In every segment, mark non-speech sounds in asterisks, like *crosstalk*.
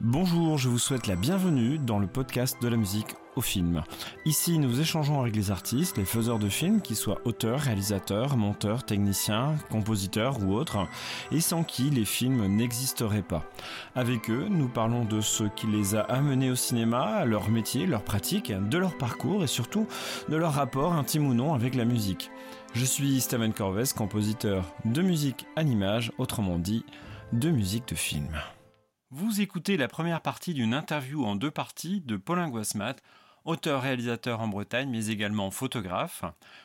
Bonjour, je vous souhaite la bienvenue dans le podcast de la musique au film. Ici, nous échangeons avec les artistes, les faiseurs de films, qu'ils soient auteurs, réalisateurs, monteurs, techniciens, compositeurs ou autres, et sans qui les films n'existeraient pas. Avec eux, nous parlons de ce qui les a amenés au cinéma, leur métier, leur pratique, de leur parcours et surtout de leur rapport intime ou non avec la musique. Je suis Steven Corvès, compositeur de musique image, autrement dit, de musique de film. Vous écoutez la première partie d'une interview en deux parties de Paulin Guasmat, auteur-réalisateur en Bretagne, mais également photographe.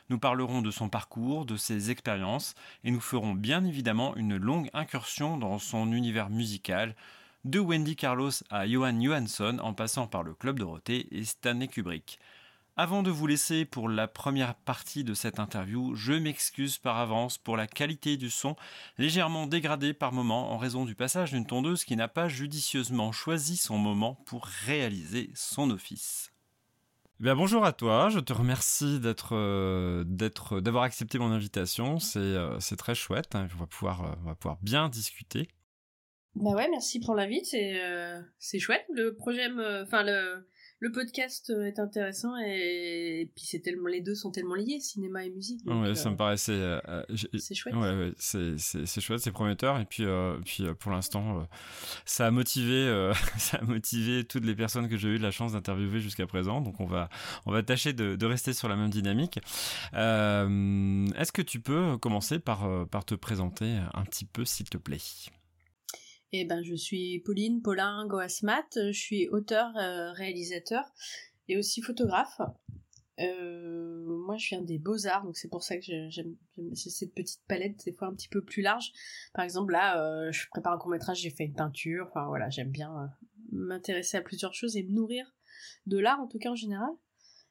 Nous parlerons de son parcours, de ses expériences, et nous ferons bien évidemment une longue incursion dans son univers musical, de Wendy Carlos à Johan Johansson, en passant par le Club Dorothée et Stanley Kubrick. Avant de vous laisser pour la première partie de cette interview, je m'excuse par avance pour la qualité du son, légèrement dégradée par moment en raison du passage d'une tondeuse qui n'a pas judicieusement choisi son moment pour réaliser son office. Eh bonjour à toi, je te remercie d'être, euh, d'être, d'avoir accepté mon invitation, c'est, euh, c'est très chouette, hein. on, va pouvoir, euh, on va pouvoir bien discuter. Bah ouais, merci pour l'invite, c'est, c'est chouette, le projet, enfin le le podcast euh, est intéressant et, puis c'est tellement les deux sont tellement liés cinéma et musique ouais ça me euh, paraissait euh, c'est chouette. ouais, ouais c'est c'est chouette c'est prometteur et puis puis pour l'instant ça a motivé *laughs* ça a motivé toutes les personnes que j'ai eu la chance d'interviewer jusqu'à présent donc on va on va tâcher de, de rester sur la même dynamique. Est-ce que tu peux commencer par par te présenter un petit peu s'il te plaît? Eh ben, je suis Pauline Paulin Goasmat, je suis auteur, euh, réalisateur et aussi photographe. Euh, moi, je viens des beaux-arts, donc c'est pour ça que j'aime cette petite palette, des fois un petit peu plus large. Par exemple, là, euh, je prépare un court-métrage, j'ai fait une peinture, enfin voilà, j'aime bien m'intéresser à plusieurs choses et me nourrir de l'art, en tout cas en général.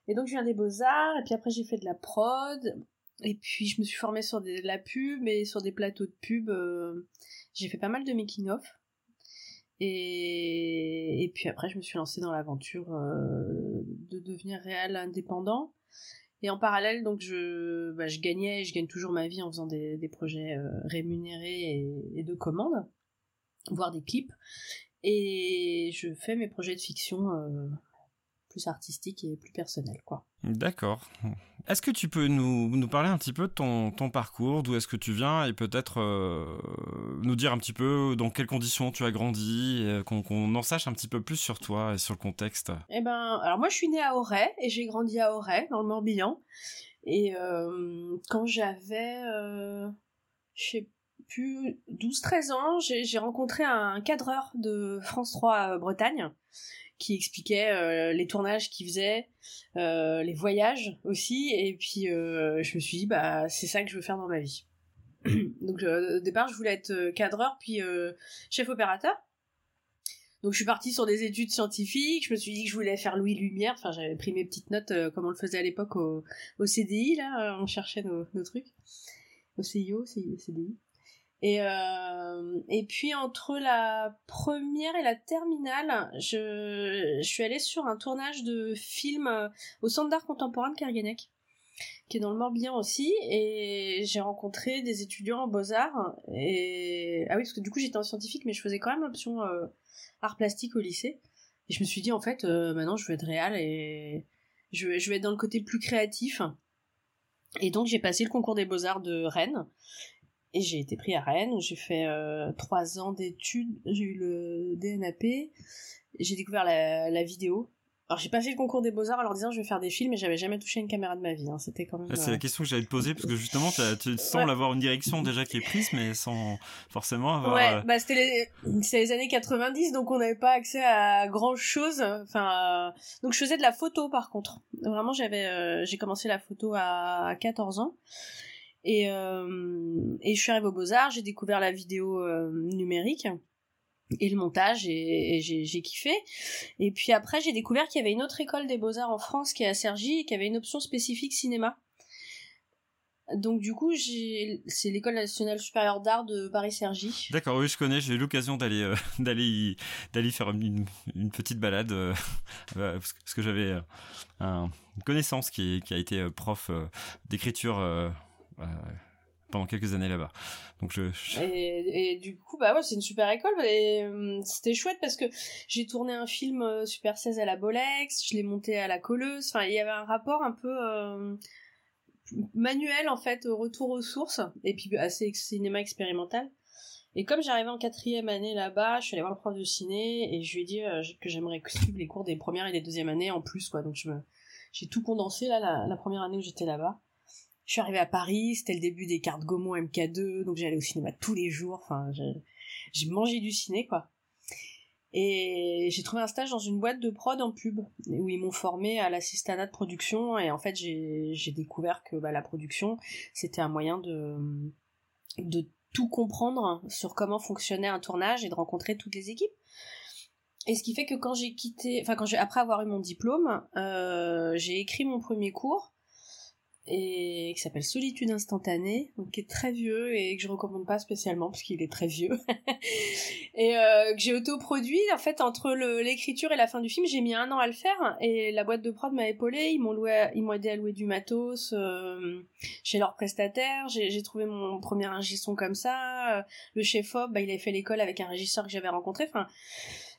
Et donc, je viens des beaux-arts, et puis après, j'ai fait de la prod, et puis je me suis formée sur de la pub, et sur des plateaux de pub j'ai fait pas mal de making-of. Et, et puis après, je me suis lancée dans l'aventure euh, de devenir réel indépendant. Et en parallèle, donc je, bah, je gagnais, je gagne toujours ma vie en faisant des, des projets euh, rémunérés et, de commandes, voire des clips. Et je fais mes projets de fiction euh, plus artistique et plus personnel, quoi. D'accord. Est-ce que tu peux nous, nous, parler un petit peu de ton, ton parcours, d'où est-ce que tu viens, et peut-être euh, nous dire un petit peu dans quelles conditions tu as grandi, qu'on en sache un petit peu plus sur toi et sur le contexte? Eh ben, alors moi je suis née à Auray, et j'ai grandi à Auray, dans le Morbihan. Et euh, quand j'avais, euh, je sais plus, 12-13 ans, j'ai rencontré un cadreur de France 3 Bretagne qui expliquait euh, les tournages qu'il faisait, euh, les voyages aussi, et puis euh, je me suis dit bah c'est ça que je veux faire dans ma vie. *coughs* Donc au départ je voulais être cadreur puis chef opérateur. Donc je suis partie sur des études scientifiques, je me suis dit que je voulais faire Louis Lumière, enfin j'avais pris mes petites notes comme on le faisait à l'époque au, CDI là, on cherchait nos, nos trucs. Au CIO, CDI. Et, euh, et puis entre la première et la terminale, je, suis allée sur un tournage de film euh, au Centre d'art contemporain de Kerguenec, qui est dans le Morbihan aussi, et j'ai rencontré des étudiants en beaux-arts. Et ah oui, parce que du coup j'étais en scientifique, mais je faisais quand même l'option euh, art plastique au lycée. Et je me suis dit en fait, maintenant je veux être réel et je, je vais être dans le côté plus créatif. Et donc j'ai passé le concours des beaux-arts de Rennes et j'ai été pris à Rennes, où j'ai fait euh, trois ans d'études, j'ai eu le DNAP, j'ai découvert la, la vidéo. Alors j'ai pas fait le concours des beaux-arts en leur disant je vais faire des films, mais j'avais jamais touché une caméra de ma vie. Hein. C'était quand même... C'est la euh, question que j'allais te poser, parce que justement tu sembles avoir une direction déjà qui est prise, mais sans forcément avoir... Ouais, euh, bah c'était les... les années 90, donc on n'avait pas accès à grand chose. Enfin, donc je faisais de la photo par contre. Vraiment j'avais, j'ai commencé la photo à 14 ans. Et, euh, et je suis arrivée aux Beaux-Arts, j'ai découvert la vidéo euh, numérique et le montage et, j'ai kiffé. Et puis après, j'ai découvert qu'il y avait une autre école des Beaux-Arts en France qui est à Cergy et qui avait une option spécifique cinéma. Donc du coup, c'est l'école nationale supérieure d'art de Paris-Cergy. D'accord, oui, je connais. J'ai eu l'occasion d'aller euh, *laughs* d'aller d'aller faire une, petite balade euh, *laughs* parce que, j'avais une connaissance qui, a été prof d'écriture pendant quelques années là-bas. Donc je, Et, du coup, bah ouais, c'est une super école et c'était chouette parce que j'ai tourné un film Super 16 à la Bolex, je l'ai monté à la Colleuse. Enfin, il y avait un rapport un peu manuel en fait, retour aux sources et puis assez cinéma expérimental. Et comme j'arrivais en quatrième année là-bas, je suis allée voir le prof de ciné et je lui ai dit euh, que j'aimerais suivre les cours des premières et des deuxièmes années en plus, quoi. Donc j'ai tout condensé là la, première année où j'étais là-bas. Je suis arrivée à Paris, c'était le début des cartes Gaumont MK2, donc j'allais au cinéma tous les jours. Enfin, j'ai mangé du ciné, quoi. Et j'ai trouvé un stage dans une boîte de prod en pub où ils m'ont formé à l'assistanat de production et en fait j'ai découvert que bah, la production c'était un moyen de tout comprendre sur comment fonctionnait un tournage et de rencontrer toutes les équipes. Et ce qui fait que quand j'ai quitté, enfin quand j'ai après avoir eu mon diplôme, euh, j'ai écrit mon premier cours et qui s'appelle Solitude instantanée, donc qui est très vieux et que je recommande pas spécialement parce qu'il est très vieux. *laughs* et euh, que j'ai autoproduit en fait entre l'écriture et la fin du film, j'ai mis un an à le faire. Et la boîte de prod m'a épaulé, ils m'ont loué, ils m'ont aidé à louer du matos euh, chez leurs prestataires, j'ai trouvé mon premier ingé son comme ça, euh, le chef op, bah, il avait fait l'école avec un régisseur que j'avais rencontré, enfin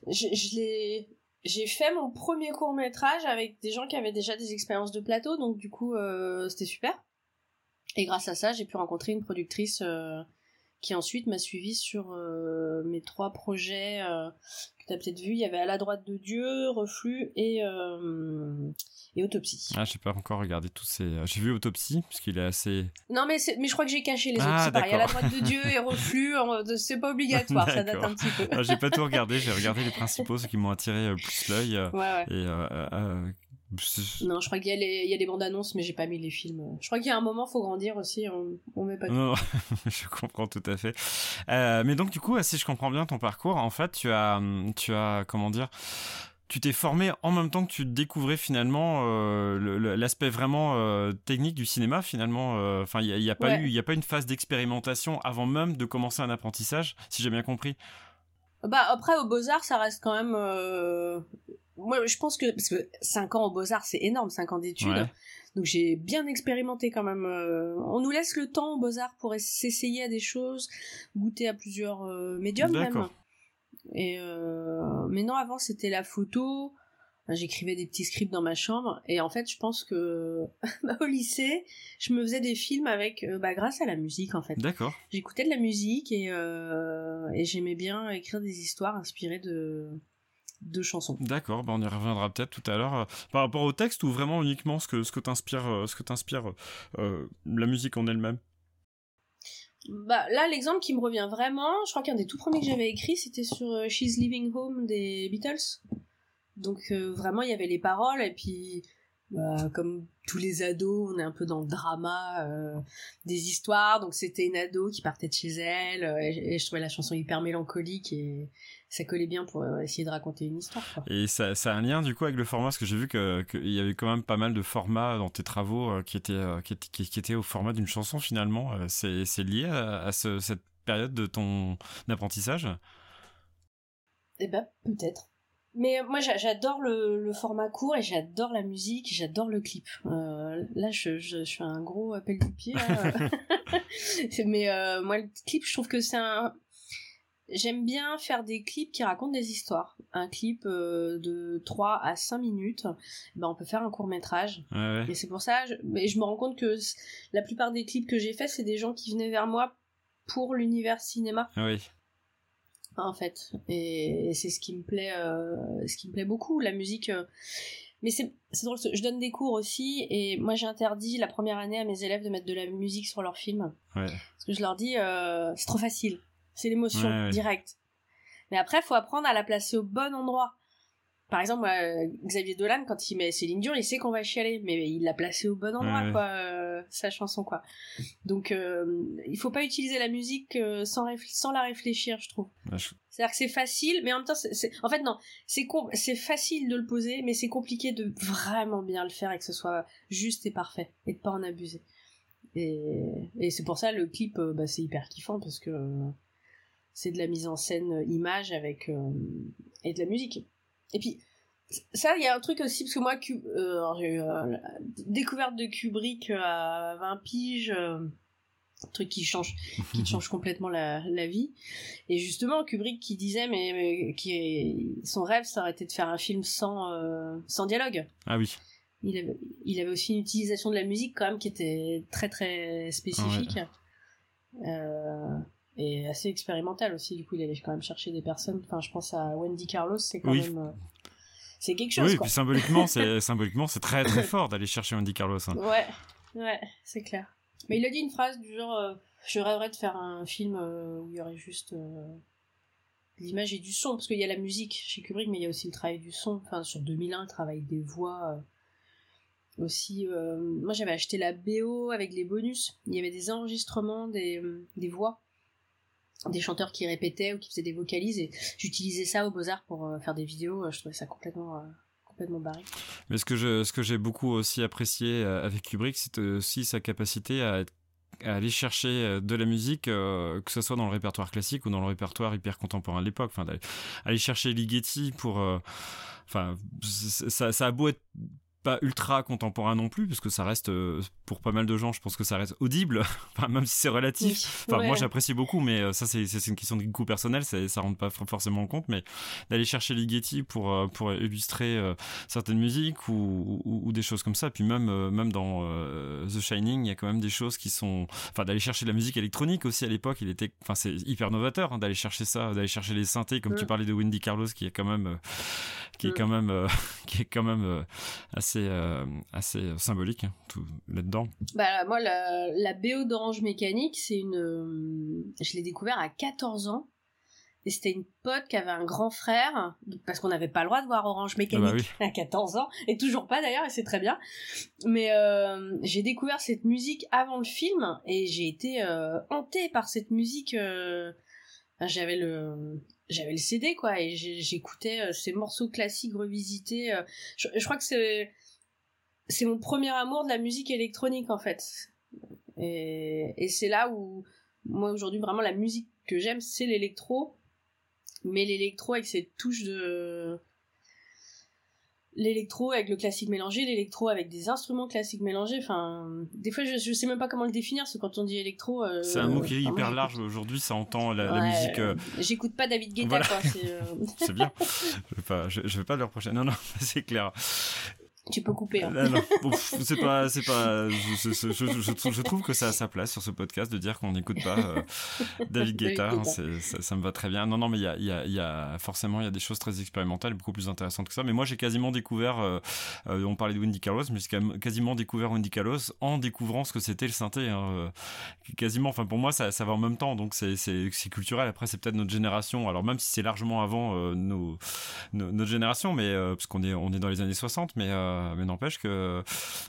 je, je l'ai j'ai fait mon premier court métrage avec des gens qui avaient déjà des expériences de plateau, donc du coup euh, c'était super. Et grâce à ça, j'ai pu rencontrer une productrice euh, qui ensuite m'a suivi sur euh, mes trois projets que tu as peut-être vu. Il y avait À la droite de Dieu, Reflux et et Autopsie. Ah, j'ai pas encore regardé tous ces. Euh, j'ai vu Autopsie, puisqu'il est assez. Non, mais, mais je crois que j'ai caché les ah, autres. Il y a La droite de Dieu *laughs* et Reflus, c'est pas obligatoire, ça date un petit peu. Ah, j'ai pas tout regardé, j'ai regardé les principaux, ceux qui m'ont attiré euh, plus l'œil. Euh, ouais, ouais. Et. non, je crois qu'il y, a les, y a bandes annonces, mais j'ai pas mis les films. Je crois qu'il y a un moment, faut grandir aussi. On, on met pas. Tout. Non, *laughs* je comprends tout à fait. mais donc du coup, si je comprends bien ton parcours, en fait, tu as, tu as, comment dire, tu t'es formé en même temps que tu découvrais finalement euh, l'aspect vraiment euh, technique du cinéma finalement euh, enfin il n'y a, pas eu il a pas une phase d'expérimentation avant même de commencer un apprentissage si j'ai bien compris. Bah après au Beaux Arts ça reste quand même moi je pense que parce que 5 ans au Beaux Arts c'est énorme 5 ans d'études. Donc j'ai bien expérimenté quand même on nous laisse le temps au Beaux Arts pour s'essayer à des choses goûter à plusieurs médiums même et euh... mais non, avant c'était la photo. J'écrivais des petits scripts dans ma chambre et en fait, je pense que *laughs* bah, au lycée, je me faisais des films avec, euh, bah, grâce à la musique en fait. D'accord. J'écoutais de la musique et, euh, et j'aimais bien écrire des histoires inspirées de de chansons. D'accord, bah on y reviendra peut-être tout à l'heure. Euh, par rapport au texte ou vraiment uniquement ce que ce que t'inspire ce que t'inspire la musique en elle-même? Bah là, l'exemple qui me revient vraiment, je crois qu'un des tout premiers que j'avais écrit, c'était sur euh, She's Living Home des Beatles. Donc euh, vraiment, il y avait les paroles et puis bah, comme tous les ados, on est un peu dans le drama euh, des histoires. Donc c'était une ado qui partait de chez elle et, je trouvais la chanson hyper mélancolique et ça collait bien pour essayer de raconter une histoire. Et ça, ça, a un lien du coup avec le format, parce que j'ai vu qu'il y avait quand même pas mal de formats dans tes travaux qui, étaient, qui, étaient, qui, étaient au format d'une chanson finalement. C'est lié à, cette période de ton apprentissage? Eh ben peut-être. Mais moi j'adore le, format court et j'adore la musique, j'adore le clip. Euh, là je, je, fais un gros appel du pied. *laughs* Mais euh, moi le clip je trouve que c'est un... J'aime bien faire des clips qui racontent des histoires. Un clip euh, de 3 à 5 minutes, ben on peut faire un court métrage. Et c'est pour ça, je, mais je me rends compte que la plupart des clips que j'ai faits, c'est des gens qui venaient vers moi pour l'univers cinéma. Ah oui en fait. Et, c'est ce qui me plaît euh, ce qui me plaît beaucoup la musique euh. mais c'est drôle je donne des cours aussi et moi j'ai interdit la première année à mes élèves de mettre de la musique sur leurs films. Ouais. parce que je leur dis euh, c'est trop facile. C'est l'émotion directe mais après il faut apprendre à la placer au bon endroit par exemple, Xavier Dolan, quand il met Céline Dion, il sait qu'on va chialer, mais il l'a placé au bon endroit, quoi, euh, sa chanson, quoi. Donc, euh, il faut pas utiliser la musique euh, sans, sans la réfléchir, je trouve. C'est-à-dire que c'est facile, mais en même temps, c'est, en fait, non, c'est c'est facile de le poser, mais c'est compliqué de vraiment bien le faire et que ce soit juste et parfait, et de pas en abuser. Et, et c'est pour ça, le clip, bah, c'est hyper kiffant, parce que c'est de la mise en scène image avec, et de la musique. Et puis, ça, il y a un truc aussi, parce que moi, euh, j'ai eu euh, découverte de Kubrick à 20 piges. Euh, truc qui change qui *laughs* change complètement la, la, vie. Et justement Kubrick qui disait mais, qui son rêve ça aurait été de faire un film sans euh, sans dialogue. Ah oui. Il avait, il avait aussi une utilisation de la musique quand même qui était très très spécifique. Euh, et assez expérimentale aussi du coup il allait quand même chercher des personnes enfin je pense à Wendy Carlos c'est quand même euh, c'est quelque chose oui quoi. puis symboliquement c'est *laughs* symboliquement c'est très très fort d'aller chercher Wendy Carlos hein. ouais ouais c'est clair mais il a dit une phrase du genre euh, Je rêverais de faire un film euh, où il y aurait juste euh, l'image et du son, parce qu'il y a la musique chez Kubrick, mais il y a aussi le travail du son. Enfin, sur 2001, le travail des voix. aussi, moi j'avais acheté la BO avec les bonus. Il y avait des enregistrements des, des voix des chanteurs qui répétaient ou qui faisaient des vocalises et j'utilisais ça au Beaux-Arts pour faire des vidéos. Je trouvais ça complètement complètement barré. Mais ce que je, ce que j'ai beaucoup aussi apprécié euh, avec Kubrick, c'est aussi sa capacité à, aller chercher euh, de la musique, euh, que ce soit dans le répertoire classique ou dans le répertoire hyper contemporain de l'époque. Enfin, aller chercher Ligeti pour, ça, ça a beau être pas ultra contemporain non plus, parce que ça reste, euh, pour pas mal de gens, je pense que ça reste audible, *laughs* enfin, même si c'est relatif. Enfin, moi j'apprécie beaucoup, mais euh, ça c'est une question de goût personnel, ça, ça rentre pas forcément en compte, mais d'aller chercher Ligeti pour, euh, pour illustrer certaines musiques ou, ou, des choses comme ça, puis même, même dans The Shining, il y a quand même des choses qui sont. Enfin, d'aller chercher de la musique électronique aussi à l'époque, il était. Enfin, c'est hyper novateur hein, d'aller chercher ça, d'aller chercher les synthés, comme tu parlais de Wendy Carlos, qui est quand même. qui est quand même, *laughs* qui est quand même assez euh, assez symbolique hein, tout là-dedans. Bah moi la, la BO d'Orange Mécanique, c'est une euh, je l'ai découvert à 14 ans. Et c'était une pote qui avait un grand frère, parce qu'on n'avait pas le droit de voir Orange Mécanique ah bah à 14 ans, et toujours pas d'ailleurs, et c'est très bien. Mais euh, j'ai découvert cette musique avant le film, et j'ai été euh, hantée par cette musique. J'avais le, j'avais le CD quoi, et j'écoutais ces morceaux classiques revisités. je, je crois que c'est c'est mon premier amour de la musique électronique en fait. Et, et c'est là où moi aujourd'hui vraiment la musique que j'aime c'est l'électro, mais l'électro avec ses touches de l'électro avec le classique mélangé, l'électro avec des instruments classiques mélangés. Enfin, des fois, je, je sais même pas comment le définir, parce que quand on dit électro. Euh, c'est un mot qui est hyper large aujourd'hui, ça entend la, musique. Euh, j'écoute pas David Guetta, quoi. Euh, *laughs* c'est bien. *laughs* Je vais pas, je, je vais pas le reprocher. Non, non, *laughs* c'est clair. Tu peux couper. Hein. Non, *laughs* c'est pas, c'est pas. Je, je, je, je, trouve que ça a sa place sur ce podcast de dire qu'on n'écoute pas euh, *laughs* David Guetta. Hein, ça, ça, me va très bien. Non, non, mais il y a, y, a, y a, forcément il y a des choses très expérimentales, beaucoup plus intéressantes que ça. Mais moi, j'ai quasiment découvert. Euh, euh, on parlait de Wendy Carlos, mais j'ai quasiment découvert Wendy Carlos en découvrant ce que c'était le synthé. Hein, quasiment. Enfin, pour moi, ça, ça va en même temps, donc c'est, c'est, culturel. Après, c'est peut-être notre génération. Alors même si c'est largement avant nos, nos, notre génération, mais parce qu'on est, on est dans les années 60, mais euh, mais n'empêche que,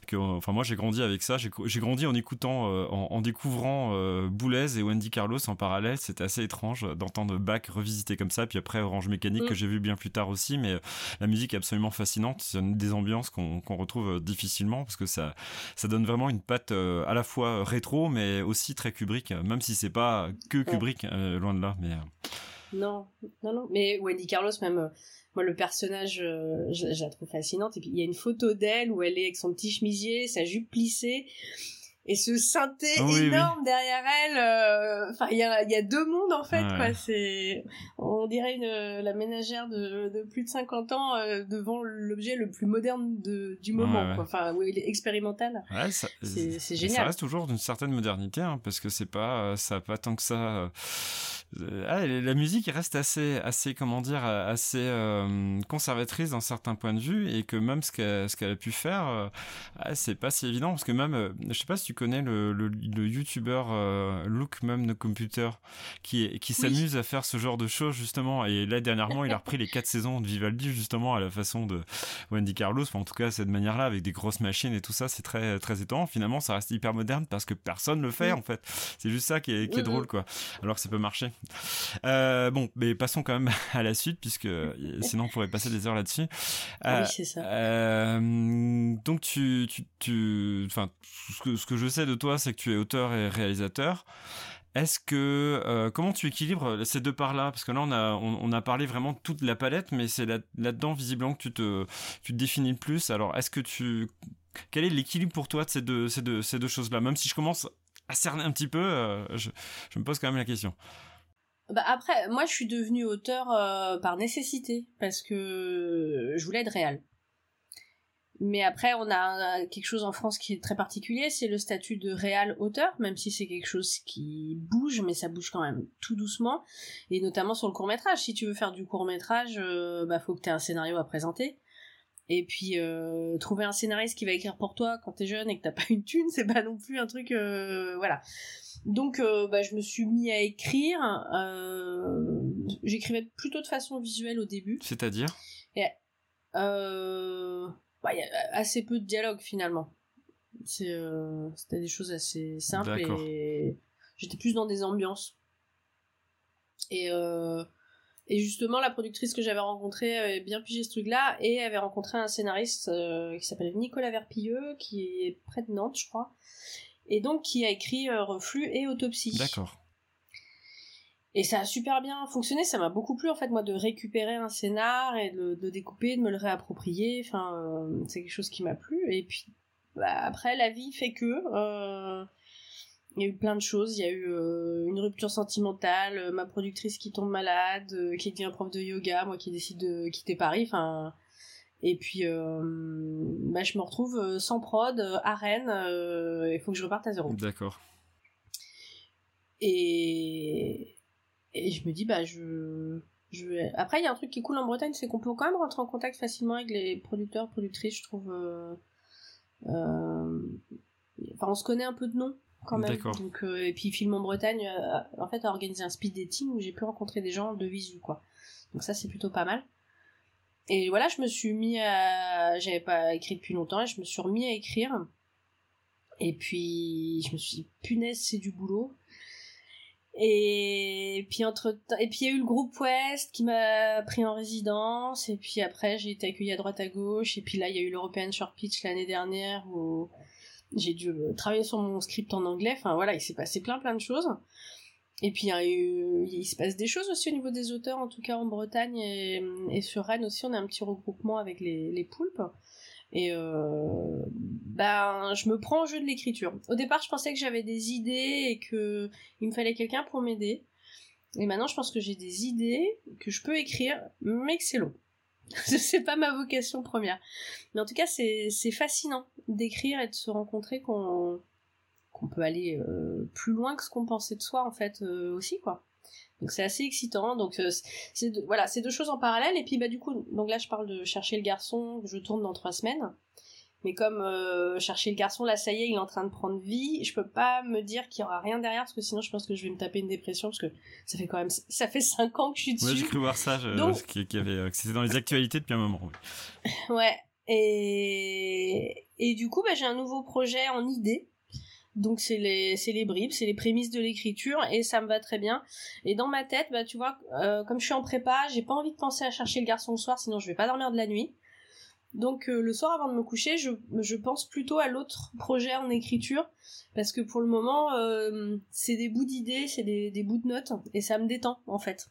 que, enfin moi j'ai grandi avec ça. J'ai grandi en écoutant, euh, en, découvrant euh, Boulez et Wendy Carlos en parallèle. C'était assez étrange d'entendre Bach revisité comme ça. Puis après Orange Mécanique mm. que j'ai vu bien plus tard aussi. Mais la musique est absolument fascinante. C'est des ambiances qu'on retrouve difficilement parce que ça, ça donne vraiment une patte à la fois rétro mais aussi très Kubrick. Même si c'est pas que Kubrick, loin de là. Mais non, non, non. Mais Wendy Carlos même moi le personnage euh, je, la trouve fascinante. Et puis il y a une photo d'elle où elle est avec son petit chemisier sa jupe plissée et ce synthé énorme derrière elle euh, enfin il y a, y a deux mondes en fait quoi. C'est on dirait une, la ménagère de, de plus de 50 ans euh, devant l'objet le plus moderne de, du moment quoi. enfin oui il est expérimental. C'est génial ça reste toujours d'une certaine modernité hein, parce que c'est pas ça pas tant que ça euh, ah, la musique reste assez, assez comment dire, assez euh, conservatrice dans certains points de vue et que même ce qu'elle, ce qu'elle a pu faire, euh, ah, c'est pas si évident parce que même, je sais pas si tu connais le, le, le youtubeur Look même No Computer qui, qui s'amuse à faire ce genre de choses justement et là dernièrement il a repris les quatre saisons de Vivaldi justement à la façon de Wendy Carlos, enfin, en tout cas cette manière-là avec des grosses machines et tout ça, c'est très très étonnant. Finalement, ça reste hyper moderne parce que personne le fait en fait. C'est juste ça qui est, qui est drôle quoi. Alors que ça peut marcher. Euh, bon, mais passons quand même *laughs* à la suite, puisque sinon on pourrait passer des heures là-dessus. oui, euh, c'est ça. Euh, donc tu, tu, tu, enfin, ce que, ce que je sais de toi, c'est que tu es auteur et réalisateur. Est-ce que comment tu équilibres ces deux parts-là? Parce que là, on a on, a parlé vraiment de toute la palette, mais c'est là, là-dedans visiblement que tu te tu te définis le plus. Alors, est-ce que tu quel est l'équilibre pour toi de ces deux ces deux ces deux choses-là? Même si je commence à cerner un petit peu, je, me pose quand même la question. Bah après, moi je suis devenue auteur par nécessité parce que je voulais être réel. Mais après, on a quelque chose en France qui est très particulier, c'est le statut de réal auteur, même si c'est quelque chose qui bouge, mais ça bouge quand même tout doucement, et notamment sur le court métrage. Si tu veux faire du court métrage, euh, bah faut que tu aies un scénario à présenter. Et puis euh, trouver un scénariste qui va écrire pour toi quand t'es jeune et que t'as pas une thune, *laughs* c'est pas non plus un truc, euh, voilà. Donc bah, je me suis mis à écrire. J'écrivais plutôt de façon visuelle au début. C'est-à-dire? Euh, bah, y a assez peu de dialogue finalement. Euh, c'était des choses assez simples et j'étais plus dans des ambiances. Et, euh, et justement, la productrice que j'avais rencontrée avait bien pigé ce truc-là et avait rencontré un scénariste euh, qui s'appelle Nicolas Verpilleux, qui est près de Nantes, je crois, et donc qui a écrit Reflux et Autopsie. D'accord. Et ça a super bien fonctionné, ça m'a beaucoup plu en fait moi de récupérer un scénar et de, de découper, de me le réapproprier, enfin euh, c'est quelque chose qui m'a plu. Et puis bah, après la vie fait que euh, il y a eu plein de choses, il y a eu euh, une rupture sentimentale, ma productrice qui tombe malade, qui devient prof de yoga, moi qui décide de quitter Paris, enfin et puis bah, je me retrouve sans prod à Rennes, il faut que je reparte à zéro. D'accord. Et et je me dis, bah, je, je vais... Après, il y a un truc qui est cool en Bretagne, c'est qu'on peut quand même rentrer en contact facilement avec les producteurs, productrices, je trouve. Euh, euh, enfin, on se connaît un peu de nom quand même. Donc, euh, et puis Film en Bretagne, en fait, a organisé un speed dating où j'ai pu rencontrer des gens de visu, quoi. Donc ça, c'est plutôt pas mal. Et voilà, je me suis mis à... J'avais pas écrit depuis longtemps et je me suis remis à écrire. Et puis, je me suis dit, punaise, c'est du boulot. Et puis entre et puis il y a eu le groupe West qui m'a pris en résidence et puis après j'ai été accueillie à droite à gauche et puis là il y a eu l'European Short Pitch l'année dernière où j'ai dû travailler sur mon script en anglais. Enfin voilà, il s'est passé plein plein de choses. Et puis il, se passe des choses aussi au niveau des auteurs, en tout cas en Bretagne et, et sur Rennes aussi, on a un petit regroupement avec les, les poulpes. Et euh, ben, je me prends au jeu de l'écriture. Au départ, je pensais que j'avais des idées et que il me fallait quelqu'un pour m'aider. Et maintenant, je pense que j'ai des idées que je peux écrire, mais que c'est long. *laughs* c'est pas ma vocation première. Mais en tout cas, c'est fascinant d'écrire et de se rencontrer qu'on qu'on peut aller euh, plus loin que ce qu'on pensait de soi en fait euh, aussi quoi. Donc c'est assez excitant. Donc euh, c'est voilà, c'est deux choses en parallèle. Et puis bah du coup, donc là je parle de chercher le garçon. Je tourne dans trois semaines. Mais comme chercher le garçon, là ça y est, il est en train de prendre vie. Je peux pas me dire qu'il y aura rien derrière parce que sinon je pense que je vais me taper une dépression parce que ça fait quand même ça fait cinq ans que je suis dessus. Ouais, j'ai cru voir ça. Je, donc... Euh, que c'était dans les actualités depuis un moment. *laughs* ouais. Et et du coup bah j'ai un nouveau projet en idée donc c'est les c'est les bribes, c'est les prémices de l'écriture et ça me va très bien. Et dans ma tête, bah tu vois, euh, comme je suis en prépa, j'ai pas envie de penser à chercher le garçon le soir, sinon je vais pas dormir de la nuit. Donc euh, le soir avant de me coucher, je, je pense plutôt à l'autre projet en écriture parce que pour le moment euh, c'est des bouts d'idées, c'est des, des bouts de notes et ça me détend en fait.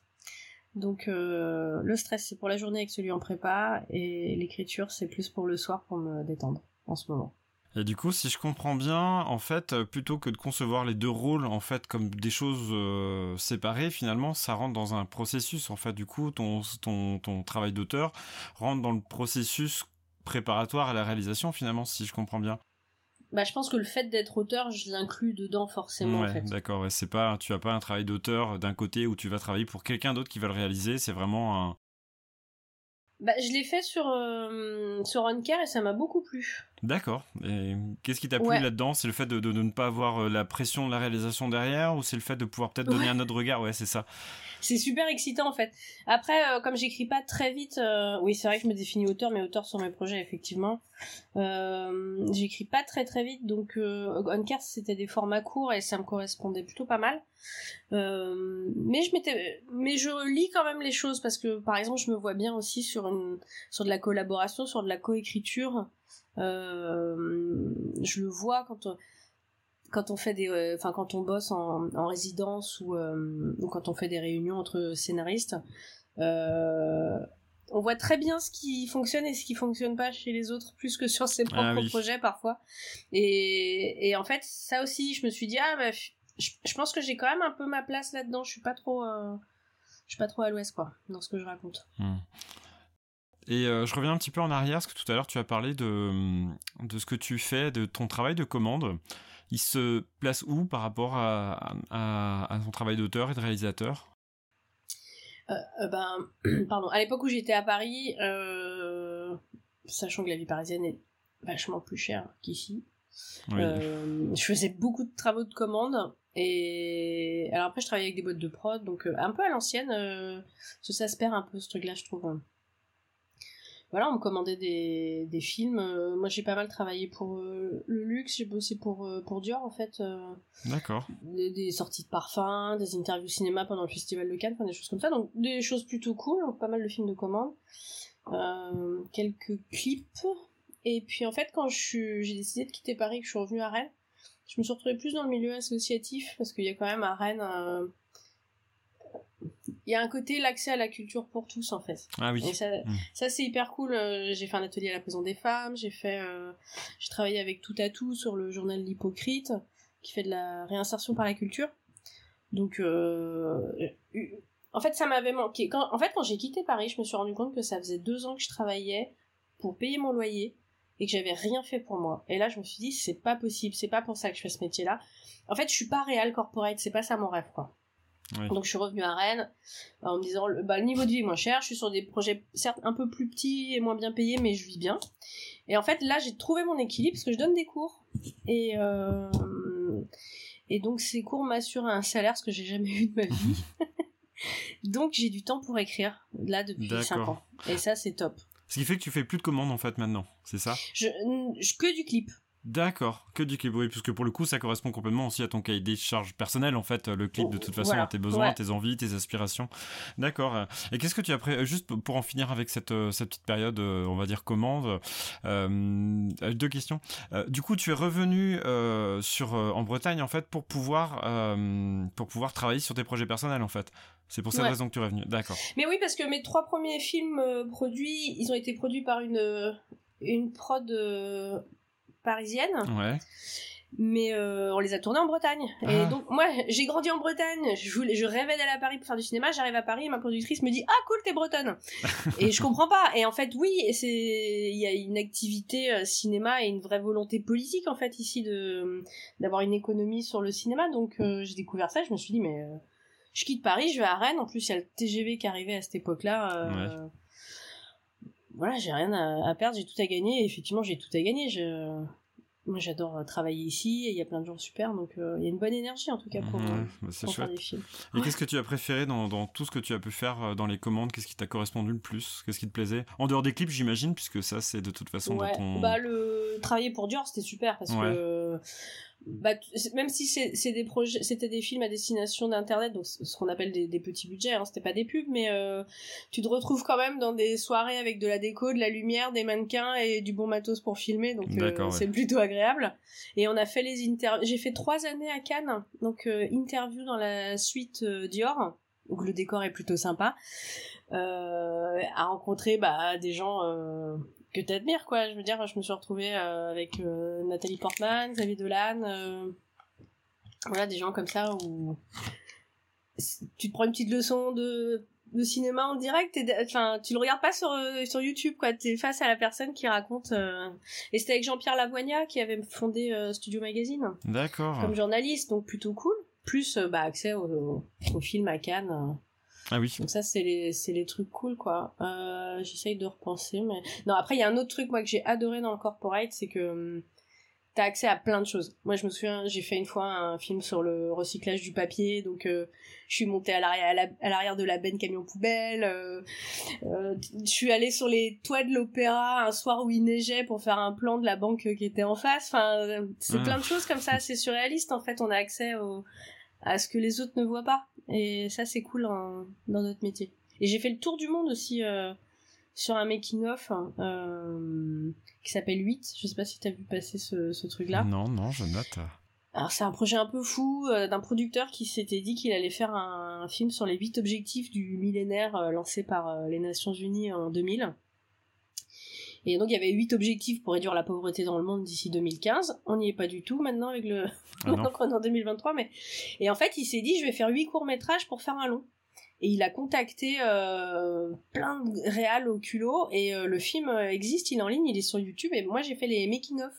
Donc le stress c'est pour la journée avec celui en prépa et l'écriture c'est plus pour le soir pour me détendre en ce moment. Et du coup, si je comprends bien, en fait, euh, plutôt que de concevoir les deux rôles en fait comme des choses euh, séparées, finalement, ça rentre dans un processus. En fait, du coup, ton ton ton travail d'auteur rentre dans le processus préparatoire à la réalisation, finalement, si je comprends bien. Bah, je pense que le fait d'être auteur, je l'inclus dedans forcément. Ouais, en fait. d'accord. Ouais, c'est pas, tu as pas un travail d'auteur d'un côté où tu vas travailler pour quelqu'un d'autre qui va le réaliser. C'est vraiment un, bah, je l'ai fait sur, euh, sur et ça m'a beaucoup plu. D'accord. Et qu'est-ce qui t'a plu là-dedans? C'est le fait de, de, ne pas avoir euh, la pression de la réalisation derrière ou c'est le fait de pouvoir peut-être donner un autre regard? Ouais, c'est ça c'est super excitant en fait. Après, euh, comme j'écris pas très vite, euh, oui c'est vrai que je me définis auteur, mais auteur sur mes projets effectivement. Euh, j'écris pas très très vite, donc Oncare c'était des formats courts et ça me correspondait plutôt pas mal. mais je m'étais, mais je lis quand même les choses parce que par exemple je me vois bien aussi sur une, sur de la collaboration, sur de la coécriture. Je le vois quand quand on fait des euh, enfin quand on bosse en, en résidence ou, euh, ou, quand on fait des réunions entre scénaristes euh, on voit très bien ce qui fonctionne et ce qui fonctionne pas chez les autres, plus que sur ses propres Ah projets parfois. Et, et en fait, ça aussi, je me suis dit, ah, bah, je, je pense que j'ai quand même un peu ma place là-dedans. Je suis pas trop, euh, je suis pas trop à l'ouest, quoi, dans ce que je raconte. Hmm. Et euh, je reviens un petit peu en arrière, parce que tout à l'heure tu as parlé de, de ce que tu fais, de ton travail de commande. Il se place où par rapport à, à, à ton travail d'auteur et de réalisateur? Euh, euh, ben, *clears throat* pardon, à l'époque où j'étais à Paris, euh, sachant que la vie parisienne est vachement plus chère qu'ici, Oui. je faisais beaucoup de travaux de commande. Et alors après, je travaillais avec des boîtes de prod, donc un peu à l'ancienne, que ça se perd un peu ce truc-là, je trouve. Voilà, on me commandait des, des films. Euh, moi, j'ai pas mal travaillé pour euh, le luxe, j'ai bossé pour, euh, pour Dior en fait. D'accord. des, des sorties de parfums, des interviews cinéma pendant le festival de Cannes, enfin, des choses comme ça. Donc des choses plutôt cool, donc pas mal de films de commande, quelques clips. Et puis en fait, quand j'ai décidé de quitter Paris, que je suis revenue à Rennes, je me suis retrouvée plus dans le milieu associatif parce qu'il y a quand même à Rennes, il y a un côté l'accès à la culture pour tous en fait. Ah oui. Et ça, ça c'est hyper cool. Euh, J'ai fait un atelier à la prison des femmes. J'ai fait, euh, j'ai travaillé avec Tout à Tout sur le journal L'Hypocrite, qui fait de la réinsertion par la culture. Donc, euh, en fait, ça m'avait manqué. Quand, en fait, quand j'ai quitté Paris, je me suis rendu compte que ça faisait deux ans que je travaillais pour payer mon loyer et que j'avais rien fait pour moi. Et là, je me suis dit, c'est pas possible. C'est pas pour ça que je fais ce métier-là. En fait, je suis pas réel corporate. C'est pas ça mon rêve, quoi. Oui. Donc je suis revenue à Rennes euh, en me disant le- bah, le niveau de vie est moins cher, je suis sur des projets certes un peu plus petits et moins bien payés mais je vis bien. Et en fait là j'ai trouvé mon équilibre parce que je donne des cours et euh, et donc ces cours m'assurent un salaire ce que j'ai jamais *laughs* eu de ma vie. donc j'ai du temps pour écrire là depuis D'accord. 5 ans et ça c'est top. Ce qui fait que tu fais plus de commandes en fait maintenant, c'est ça? Je, je que du clip. D'accord, que du clip, oui, puisque pour le coup, ça correspond complètement aussi à ton cahier des charges personnelles, en fait, le clip, de toute façon, Voilà, à tes besoins, ouais. tes envies, tes aspirations. D'accord. Et qu'est-ce que tu as pré... euh, juste pour en finir avec cette, euh, cette petite période, euh, on va dire, commande, euh, deux questions. Euh, du coup, tu es revenu euh, sur, en Bretagne, en fait, pour pouvoir, pour pouvoir travailler sur tes projets personnels, en fait. C'est pour cette Ouais. raison que tu es revenu. D'accord. Mais oui, parce que mes trois premiers films produits, ils ont été produits par une, une prod parisienne. Ouais. mais euh, on les a tournés en Bretagne. Ah. Et donc moi, j'ai grandi en Bretagne. Je voulais, je rêvais d'aller à Paris pour faire du cinéma. J'arrive à Paris, et ma productrice me dit ah cool t'es bretonne. *laughs* et je comprends pas. Et en fait oui, il y a une activité euh, cinéma et une vraie volonté politique en fait ici de d'avoir une économie sur le cinéma. Donc euh, j'ai découvert ça. Je me suis dit mais je quitte Paris, je vais à Rennes. En plus il y a le TGV qui arrivait à cette époque-là. euh, Voilà, j'ai rien à, à perdre, j'ai tout à gagner. Et effectivement, j'ai tout à gagner. Je... Moi, j'adore euh, travailler ici et il y a plein de gens super, donc euh, il y a une bonne énergie en tout cas pour, Ouais, euh, bah, pour faire des films. Et qu'est-ce que tu as préféré dans, dans tout ce que tu as pu faire dans les commandes? Qu'est-ce qui t'a correspondu le plus? Qu'est-ce qui te plaisait? En dehors des clips, j'imagine, puisque ça, c'est de toute façon Ouais, dans ton. bah le travailler pour Dior c'était super parce que bah, même si c'est des projets c'était des films à destination d'internet donc ce qu'on appelle des, des petits budgets hein, c'était pas des pubs mais euh, tu te retrouves quand même dans des soirées avec de la déco de la lumière des mannequins et du bon matos pour filmer donc euh, ouais. c'est plutôt agréable et on a fait les interviews j'ai fait trois années à Cannes donc euh, interview dans la suite Dior donc le décor est plutôt sympa à rencontrer bah, des gens que t'admires quoi je veux dire je me suis retrouvée euh, avec euh, Nathalie Portman Xavier Dolan euh, voilà des gens comme ça où tu te prends une petite leçon de de cinéma en direct enfin tu le regardes pas sur euh, sur YouTube quoi t'es face à la personne qui raconte et c'était avec Jean-Pierre Lavoignat qui avait fondé Studio Magazine D'accord. comme journaliste donc plutôt cool plus bah accès au, au film à Cannes. Ah oui. Donc ça, c'est les, c'est les trucs cool, quoi. Euh, J'essaye de repenser, mais... Non, après, il y a un autre truc, moi, que j'ai adoré dans le corporate, c'est que hum, t'as accès à plein de choses. Moi, je me souviens, j'ai fait une fois un film sur le recyclage du papier, donc euh, je suis montée à l'arrière, à la- de la benne camion poubelle. euh, je suis allée sur les toits de l'opéra un soir où il neigeait pour faire un plan de la banque qui était en face. Enfin, c'est Ah. plein de choses comme ça, c'est surréaliste, en fait. On a accès au à ce que les autres ne voient pas. Et ça, c'est cool en- dans notre métier. Et j'ai fait le tour du monde aussi euh, sur un making-of hein, euh, qui s'appelle 8. Je sais pas si t'as vu passer ce, ce truc-là. Non, non, je note. Alors c'est un projet un peu fou euh, d'un producteur qui s'était dit qu'il allait faire un, film sur les huit objectifs du millénaire lancé par les Nations Unies en 2000. Et donc il y avait huit objectifs pour réduire la pauvreté dans le monde d'ici 2015. On n'y est pas du tout maintenant avec le ah qu'on *laughs* est en 2023 mais et en fait il s'est dit je vais faire huit courts métrages pour faire un long. Et il a contacté plein de réals au culot et le film existe, il est en ligne, il est sur YouTube et moi j'ai fait les making of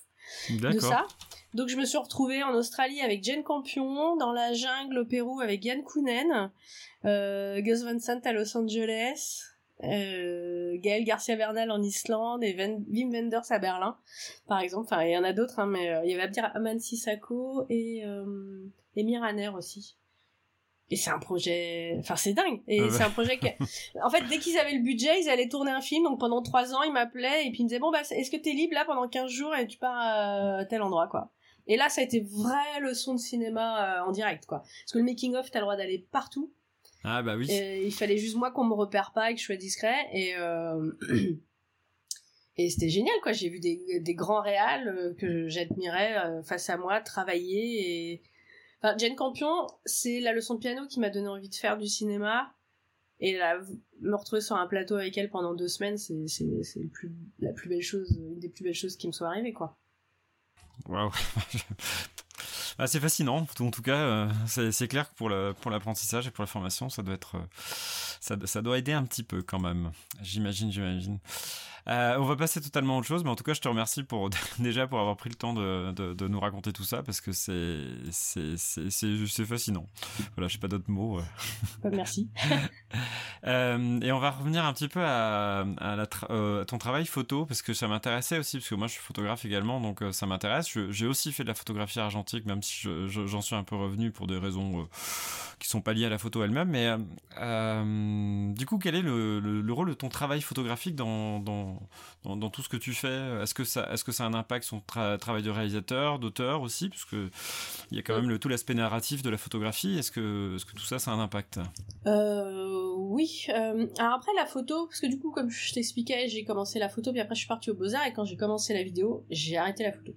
de ça. Donc je me suis retrouvée en Australie avec Jane Campion, dans la jungle au Pérou avec Yann Kounen, euh, Gus Van Sant à Los Angeles, euh, Gaël Garcia Bernal en Islande et Wim Wenders à Berlin, par exemple. Enfin, il y en a d'autres, hein, mais euh, il y avait Abdirahman Sissako et euh, Emir Aner aussi. Et c'est un projet, enfin c'est dingue. Et c'est un projet que, *laughs* en fait, dès qu'ils avaient le budget, ils allaient tourner un film. Donc pendant trois ans, ils m'appelaient et puis ils me disaient bon bah est-ce que t'es libre là pendant 15 jours et tu pars à tel endroit quoi. Et là, ça a été vraie leçon de cinéma euh, en direct quoi. Parce que le making of, t'as le droit d'aller partout. Ah bah oui. Et il fallait juste moi qu'on me repère pas et que je sois discret et euh... *clears throat* et c'était génial quoi. J'ai vu des, des grands réals euh, que j'admirais euh, face à moi travailler et Enfin, Jane Campion, c'est la leçon de piano qui m'a donné envie de faire du cinéma. Et là, me retrouver sur un plateau avec elle pendant deux semaines, c'est, c'est, c'est plus, la plus belle chose, une des plus belles choses qui me soit arrivée, quoi. Waouh *laughs* ah, C'est fascinant, en tout cas, euh, c'est, clair que pour, le, pour l'apprentissage et pour la formation, ça doit être, euh, ça, ça doit aider un petit peu quand même. J'imagine, j'imagine. Euh, on va passer totalement à autre chose, mais en tout cas, je te remercie pour *laughs* déjà pour avoir pris le temps de, de, nous raconter tout ça parce que c'est c'est c'est fascinant. Voilà, je sais pas d'autres mots. Bah, merci. *laughs* euh, et on va revenir un petit peu à, à, la euh, ton travail photo parce que ça m'intéressait aussi parce que moi je suis photographe également, donc euh, ça m'intéresse. J'ai aussi fait de la photographie argentique, même j'en suis un peu revenu pour des raisons euh, qui sont pas liées à la photo elle-même. Mais du coup, quel est le, le, rôle de ton travail photographique dans, tout ce que tu fais? Est-ce que ça, a un impact sur ton travail de réalisateur, d'auteur aussi, parce que il y a quand même tout l'aspect narratif de la photographie. Est-ce que, tout ça, a un impact? Euh, Oui. Euh, alors après la photo, parce que du coup, comme je t'expliquais, j'ai commencé la photo, puis après je suis partie au Beaux Arts, et quand j'ai commencé la vidéo, j'ai arrêté la photo.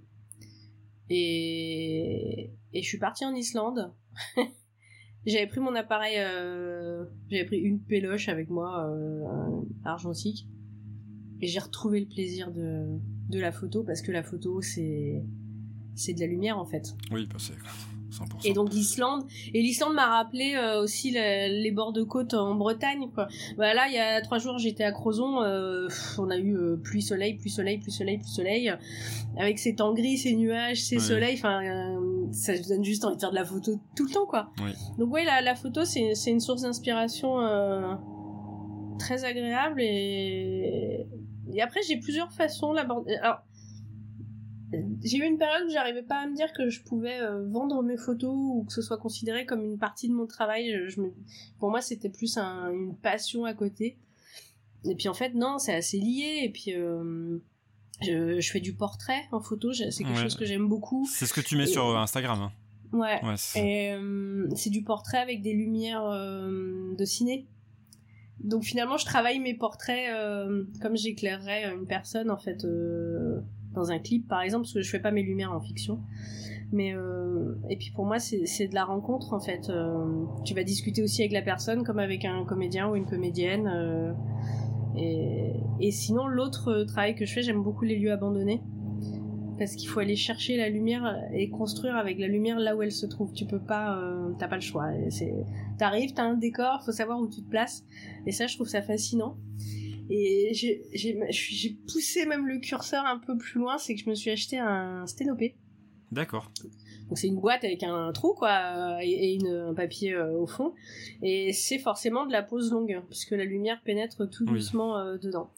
Et, et je suis partie en Islande. *laughs* j'avais pris mon appareil, euh, j'avais pris une péloche avec moi, euh, argentique et j'ai retrouvé le plaisir de, de la photo parce que la photo c'est c'est de la lumière en fait. Oui, bah, c'est 100%. Et donc l'Islande et l'Islande m'a rappelé euh, aussi les bords de côte en Bretagne quoi. Bah là il y a trois jours j'étais à Crozon, euh, on a eu euh, pluie soleil pluie soleil pluie soleil pluie soleil avec ces temps gris ces nuages ces soleils enfin ça donne juste envie de faire de la photo tout le temps quoi. Oui. Donc ouais la, la photo c'est une source d'inspiration très agréable et et après, j'ai plusieurs façons l'aborder. Alors, j'ai eu une période où j'arrivais pas à me dire que je pouvais euh, vendre mes photos ou que ce soit considéré comme une partie de mon travail. Je me... Pour moi, c'était plus une passion à côté. Et puis en fait, non, c'est assez lié. Et puis, euh, je, je, fais du portrait en photo. C'est quelque chose que j'aime beaucoup. C'est ce que tu mets sur euh, Instagram. Hein. Ouais. ouais et c'est du portrait avec des lumières de ciné. Donc finalement, je travaille mes portraits euh, comme j'éclairerais une personne en fait euh, dans un clip par exemple, parce que je fais pas mes lumières en fiction. Mais euh, et puis pour moi, c'est de la rencontre en fait. tu vas discuter aussi avec la personne comme avec un comédien ou une comédienne. Et, et sinon, l'autre travail que je fais, j'aime beaucoup les lieux abandonnés parce qu'il faut aller chercher la lumière et construire avec la lumière là où elle se trouve. Tu peux pas, euh, t'as pas le choix. T'arrives, t'as un décor, faut savoir où tu te places. Et ça, je trouve ça fascinant. Et j'ai, j'ai, poussé même le curseur un peu plus loin, c'est que je me suis acheté un sténopé. D'accord. Donc c'est une boîte avec un trou quoi et, une, un papier euh, au fond et c'est forcément de la pose longue puisque la lumière pénètre tout doucement euh, dedans.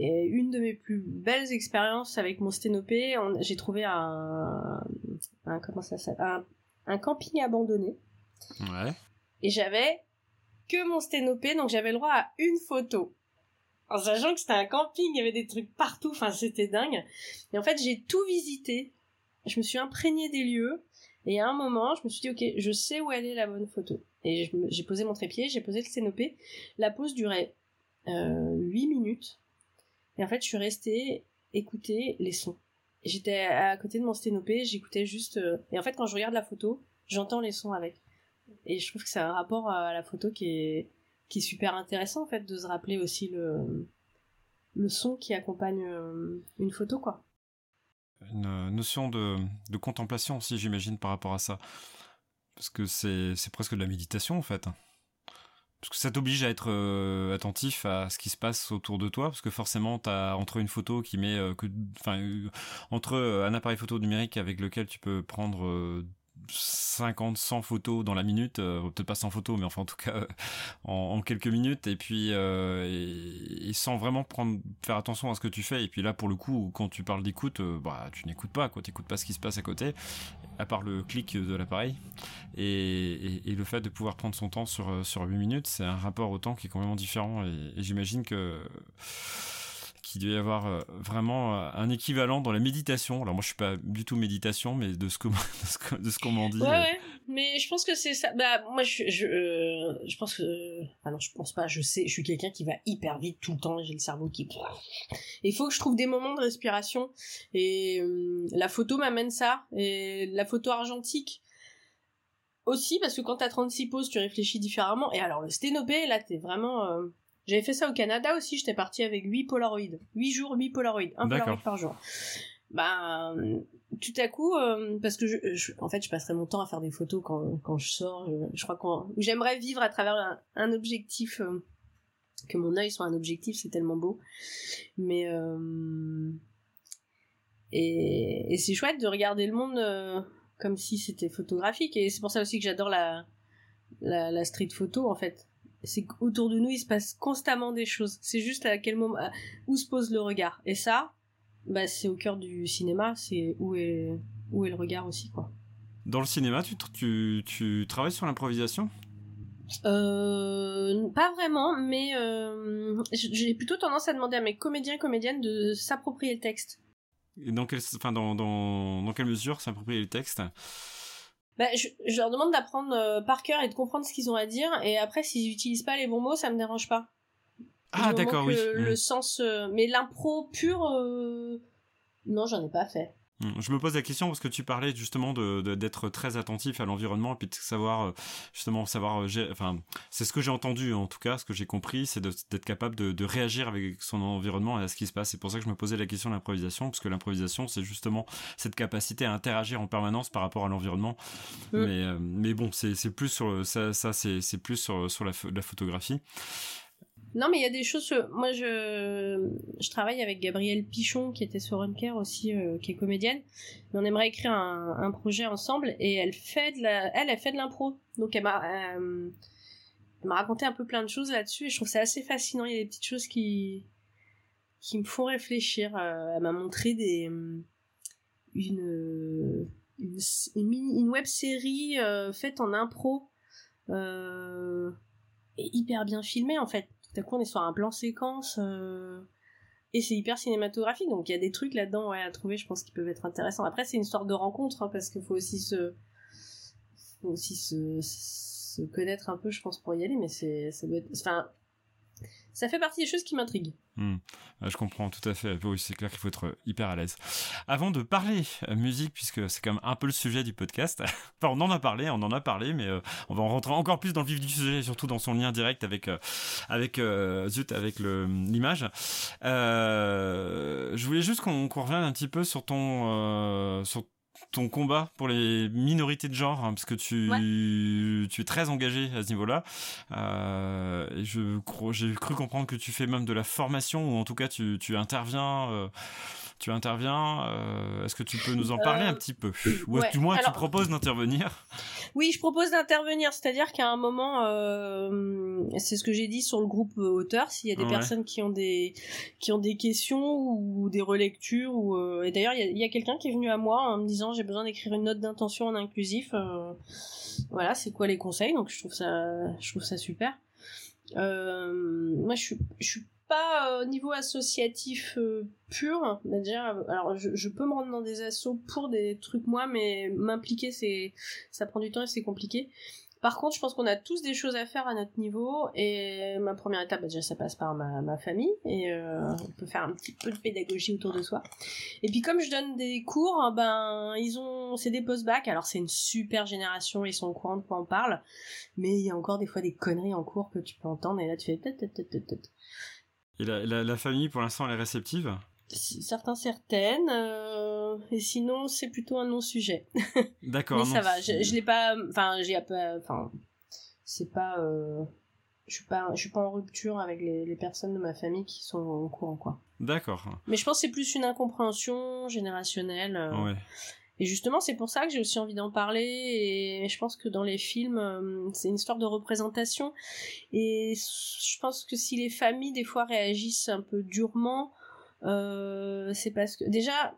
Et une de mes plus belles expériences avec mon sténopé, j'ai trouvé un, un, comment ça s'appelle, un, camping abandonné. Ouais. Et j'avais que mon sténopé, donc j'avais le droit à une photo. En sachant que c'était un camping, il y avait des trucs partout, enfin c'était dingue. Et en fait, j'ai tout visité. Je me suis imprégnée des lieux. Et à un moment, je me suis dit, ok, je sais où elle est la bonne photo. Et j'ai posé mon trépied, j'ai posé le sténopé. La pause durait euh, 8 minutes. Et en fait, je suis restée écouter les sons. j'étais à côté de mon sténopé, j'écoutais juste. et en fait, quand je regarde la photo, j'entends les sons avec. Et je trouve que c'est un rapport à la photo qui est qui est super intéressant en fait de se rappeler aussi le le son qui accompagne une photo quoi une notion de, de contemplation aussi, j'imagine, par rapport à ça. Parce que c'est presque de la méditation, en fait. Parce que ça t'oblige à être euh, attentif à ce qui se passe autour de toi, parce que forcément, as entre une photo qui met euh, enfin, euh, entre un appareil photo numérique avec lequel tu peux prendre 50, 100 photos dans la minute, euh, peut-être pas 100 photos, mais enfin en tout cas en, quelques minutes, et puis euh, sans vraiment prendre, faire attention à ce que tu fais. Et puis là, pour le coup, quand tu parles d'écoute, euh, bah tu n'écoutes pas, quoi, t'écoutes pas ce qui se passe à côté, à part le clic de l'appareil. Et, et, le fait de pouvoir prendre son temps sur sur 8 minutes, c'est un rapport au temps qui est complètement différent. Et, j'imagine que qu'il doit y avoir euh, vraiment euh, un équivalent dans la méditation. Alors moi je suis pas du tout méditation, mais de ce que *laughs* de ce qu'on m'en dit. Ouais, euh. ouais, mais je pense que c'est ça. Bah moi je je, je pense que ah non je pense pas. Je sais, je suis quelqu'un qui va hyper vite tout le temps. J'ai le cerveau qui. Il faut que je trouve des moments de respiration et la photo m'amène ça et la photo argentique aussi parce que quand t'as 36 poses tu réfléchis différemment et alors le sténopé là t'es vraiment j'avais fait ça au Canada aussi, j'étais partie avec 8 Polaroids. 8 jours, 8 Polaroids. Un Polaroid par jour. Bah, tout à coup, euh, parce que je, en fait, je passerai mon temps à faire des photos quand, quand je sors. Je, crois qu'on, j'aimerais vivre à travers un, objectif, euh, que mon œil soit un objectif, c'est tellement beau. Mais, euh, et, et c'est chouette de regarder le monde comme si c'était photographique. Et c'est pour ça aussi que j'adore la, la, la street photo, en fait c'est qu'autour de nous il se passe constamment des choses. C'est juste à quel moment, où se pose le regard. Et ça, bah c'est au cœur du cinéma. C'est où est où est le regard aussi quoi. Dans le cinéma, tu tu, tu travailles sur l'improvisation? Euh, pas vraiment, mais euh, j'ai plutôt tendance à demander à mes comédiens et comédiennes de s'approprier le texte. Et dans, quelle, enfin, dans, dans, dans quelle mesure s'approprier le texte? Bah, je, leur demande d'apprendre euh, par cœur et de comprendre ce qu'ils ont à dire. Et après, s'ils n'utilisent pas les bons mots, ça me dérange pas. Ah, d'accord, oui. Le, mm. sens. Euh, mais l'impro pure, euh, non, j'en ai pas fait. Mm. Je me pose la question parce que tu parlais justement de d'être très attentif à l'environnement et puis de savoir euh, justement savoir euh, enfin c'est ce que j'ai entendu en tout cas ce que j'ai compris c'est d'être capable de, de, réagir avec son environnement et à ce qui se passe c'est pour ça que je me posais la question de l'improvisation parce que l'improvisation c'est justement cette capacité à interagir en permanence par rapport à l'environnement mm. mais euh, mais bon c'est c'est plus sur ça ça c'est c'est plus sur sur la, la photographie non, mais il y a des choses. Moi, je je travaille avec Gabrielle Pichon, qui était sur Runker aussi, euh, qui est comédienne. Mais on aimerait écrire un, un, projet ensemble, et elle fait de la, elle, elle fait de l'impro. Donc elle m'a, euh, m'a raconté un peu plein de choses là-dessus, et je trouve ça assez fascinant. Il y a des petites choses qui qui me font réfléchir. Euh, elle m'a montré des une une, une, web série faite en impro. et hyper bien filmée en fait à coup on est sur un plan séquence euh, et c'est hyper cinématographique donc il y a des trucs là-dedans ouais, à trouver je pense qui peuvent être intéressants. Après c'est une histoire de rencontre hein, parce qu'il faut aussi se aussi se connaître un peu je pense pour y aller mais c'est ça doit être enfin ça fait partie des choses qui m'intriguent. Hmm. Je comprends tout à fait. Oui, c'est clair qu'il faut être hyper à l'aise. Avant de parler euh, musique, puisque c'est quand même un peu le sujet du podcast, *laughs* enfin on en a parlé, on en a parlé, mais euh, on va en rentrer encore plus dans le vif du sujet, surtout dans son lien direct avec euh, avec zut, avec l'image. je voulais juste qu'on revienne un petit peu sur ton sur ton combat pour les minorités de genre, hein, parce que tu, tu es très engagé à ce niveau-là. Euh, et je j'ai cru comprendre que tu fais même de la formation, ou en tout cas tu, tu interviens. Euh, tu interviens. Euh, est-ce que tu peux nous en parler un petit peu? Ou du moins tu proposes d'intervenir? Oui, je propose d'intervenir. C'est-à-dire qu'à un moment, c'est ce que j'ai dit sur le groupe auteur. S'il y a des personnes qui ont des qui ont des questions ou des relectures, ou et d'ailleurs il y a, a quelqu'un qui est venu à moi en me disant j'ai besoin d'écrire une note d'intention en inclusif. Euh, voilà, c'est quoi les conseils? Donc je trouve ça, je trouve ça super. Euh, moi, je suis, je suis pas au niveau associatif euh, pur, dire alors je, peux me rendre dans des assos pour des trucs moi, mais m'impliquer c'est, ça prend du temps et c'est compliqué. Par contre, je pense qu'on a tous des choses à faire à notre niveau. Et ma première étape, bah, déjà, ça passe par ma, famille. Et euh, on peut faire un petit peu de pédagogie autour de soi. Et puis, comme je donne des cours, ben, ils ont, c'est des post-bac. Alors, c'est une super génération. Ils sont au courant de quoi on parle. Mais il y a encore des fois des conneries en cours que tu peux entendre. Et là, tu fais Et la, la, la famille, pour l'instant, elle est réceptive certains certaines euh, et sinon c'est plutôt un non sujet *laughs* d'accord mais ça va je, je l'ai pas enfin j'ai pas enfin c'est pas euh, je suis pas je suis pas en rupture avec les, les, personnes de ma famille qui sont au courant quoi. D'accord. Mais je pense que c'est plus une incompréhension générationnelle euh, ouais. Et justement c'est pour ça que j'ai aussi envie d'en parler et je pense que dans les films euh, c'est une histoire de représentation et je pense que si les familles des fois réagissent un peu durement euh, c'est parce que déjà,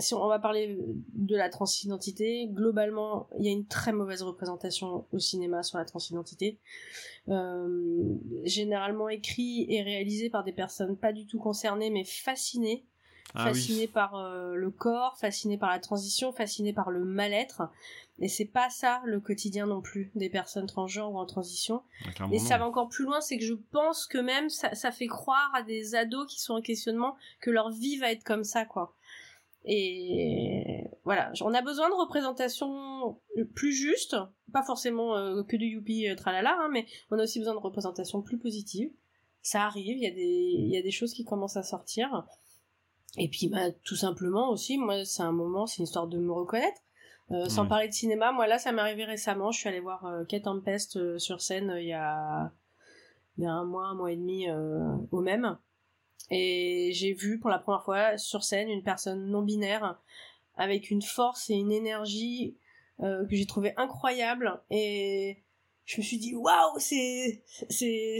si on va parler de la transidentité, globalement, il y a une très mauvaise représentation au cinéma sur la transidentité, euh, généralement écrit et réalisé par des personnes pas du tout concernées, mais fascinées. Ah, fascinées oui. par euh, le corps, fascinées par la transition, fascinées par le mal-être. Et c'est pas ça le quotidien non plus des personnes transgenres ou en transition. Ah, et ça va encore plus loin, c'est que je pense que même ça, ça, fait croire à des ados qui sont en questionnement que leur vie va être comme ça, quoi. Et voilà, on a besoin de représentation plus juste, pas forcément euh, que du youpi euh, tralala, hein, mais on a aussi besoin de représentation plus positive. Ça arrive, il y a des, il y a des choses qui commencent à sortir. Et puis, bah, tout simplement aussi, moi, c'est un moment, c'est une histoire de me reconnaître euh, sans parler de cinéma, moi là, ça m'est arrivé récemment. Je suis allée voir euh, Kate Tempest euh, sur scène euh, il y a il y a un mois, un mois et demi euh, au même, et j'ai vu pour la première fois sur scène une personne non binaire avec une force et une énergie que j'ai trouvé incroyable. Et je me suis dit waouh, c'est c'est